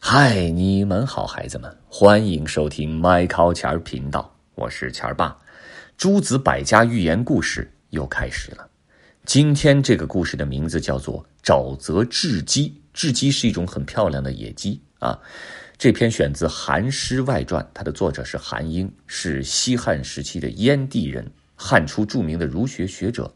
嗨，你们好，孩子们，欢迎收听麦考钱儿频道，我是钱儿爸。诸子百家寓言故事又开始了。今天这个故事的名字叫做《沼泽雉鸡》，雉鸡是一种很漂亮的野鸡啊。这篇选自《韩诗外传》，它的作者是韩英，是西汉时期的燕地人，汉初著名的儒学学者。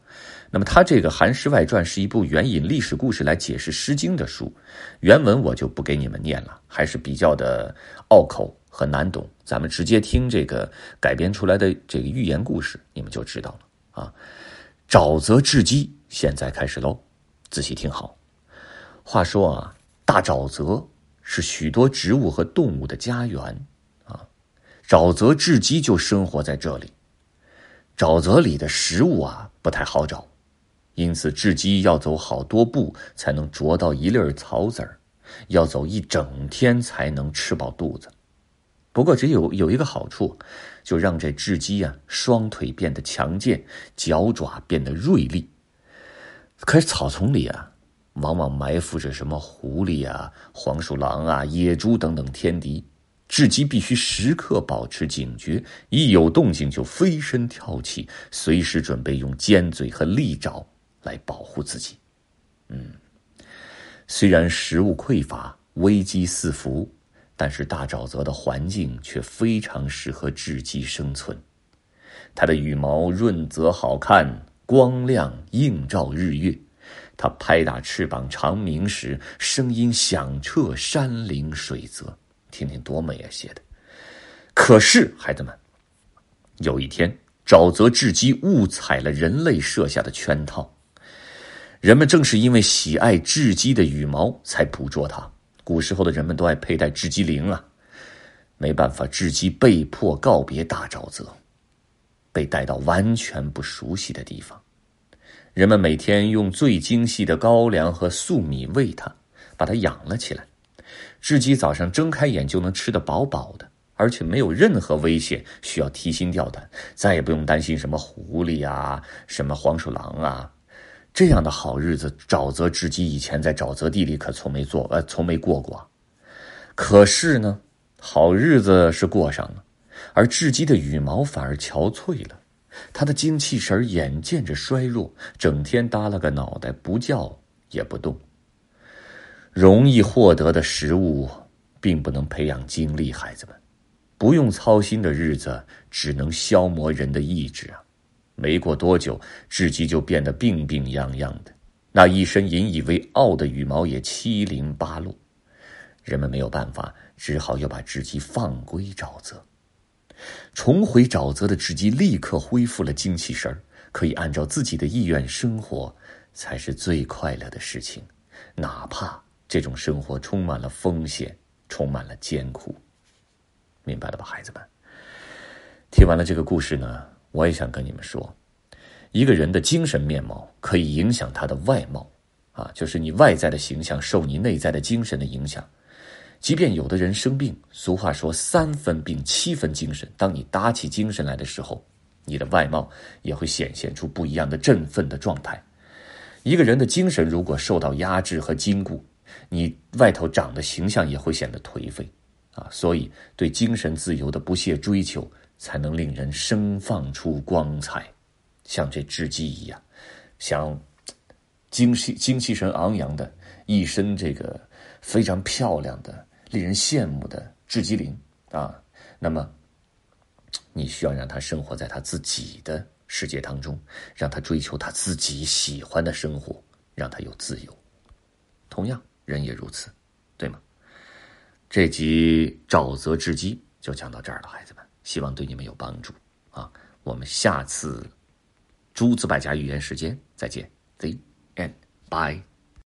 那么，他这个《韩诗外传》是一部援引历史故事来解释《诗经》的书，原文我就不给你们念了，还是比较的拗口和难懂。咱们直接听这个改编出来的这个寓言故事，你们就知道了啊。沼泽雉鸡，现在开始喽，仔细听好。话说啊，大沼泽是许多植物和动物的家园啊，沼泽雉鸡就生活在这里。沼泽里的食物啊，不太好找。因此，雉鸡要走好多步才能啄到一粒草籽儿，要走一整天才能吃饱肚子。不过，只有有一个好处，就让这雉鸡呀双腿变得强健，脚爪变得锐利。可是草丛里啊，往往埋伏着什么狐狸啊、黄鼠狼啊、野猪等等天敌，雉鸡必须时刻保持警觉，一有动静就飞身跳起，随时准备用尖嘴和利爪。来保护自己，嗯，虽然食物匮乏、危机四伏，但是大沼泽的环境却非常适合雉鸡生存。它的羽毛润泽好看，光亮映照日月。它拍打翅膀长鸣时，声音响彻山林水泽，听听多美啊！写的。可是，孩子们，有一天，沼泽雉鸡误踩了人类设下的圈套。人们正是因为喜爱雉鸡的羽毛，才捕捉它。古时候的人们都爱佩戴雉鸡翎啊，没办法，雉鸡被迫告别大沼泽，被带到完全不熟悉的地方。人们每天用最精细的高粱和粟米喂它，把它养了起来。雉鸡早上睁开眼就能吃得饱饱的，而且没有任何危险需要提心吊胆，再也不用担心什么狐狸啊、什么黄鼠狼啊。这样的好日子，沼泽雉鸡以前在沼泽地里可从没做，呃，从没过过。可是呢，好日子是过上了，而雉鸡的羽毛反而憔悴了，它的精气神眼见着衰弱，整天耷拉个脑袋，不叫也不动。容易获得的食物，并不能培养精力，孩子们，不用操心的日子，只能消磨人的意志啊。没过多久，雉鸡就变得病病殃殃的，那一身引以为傲的羽毛也七零八落。人们没有办法，只好又把雉鸡放归沼泽。重回沼泽的雉鸡立刻恢复了精气神可以按照自己的意愿生活，才是最快乐的事情。哪怕这种生活充满了风险，充满了艰苦。明白了吧，孩子们？听完了这个故事呢？我也想跟你们说，一个人的精神面貌可以影响他的外貌，啊，就是你外在的形象受你内在的精神的影响。即便有的人生病，俗话说三分病七分精神，当你打起精神来的时候，你的外貌也会显现出不一样的振奋的状态。一个人的精神如果受到压制和禁锢，你外头长的形象也会显得颓废，啊，所以对精神自由的不懈追求。才能令人生放出光彩，像这雉鸡一样，像精气精气神昂扬的一身这个非常漂亮的、令人羡慕的雉鸡翎啊。那么，你需要让他生活在他自己的世界当中，让他追求他自己喜欢的生活，让他有自由。同样，人也如此，对吗？这集沼泽之鸡就讲到这儿了，孩子们。希望对你们有帮助啊！我们下次诸子百家语言时间再见，See and bye。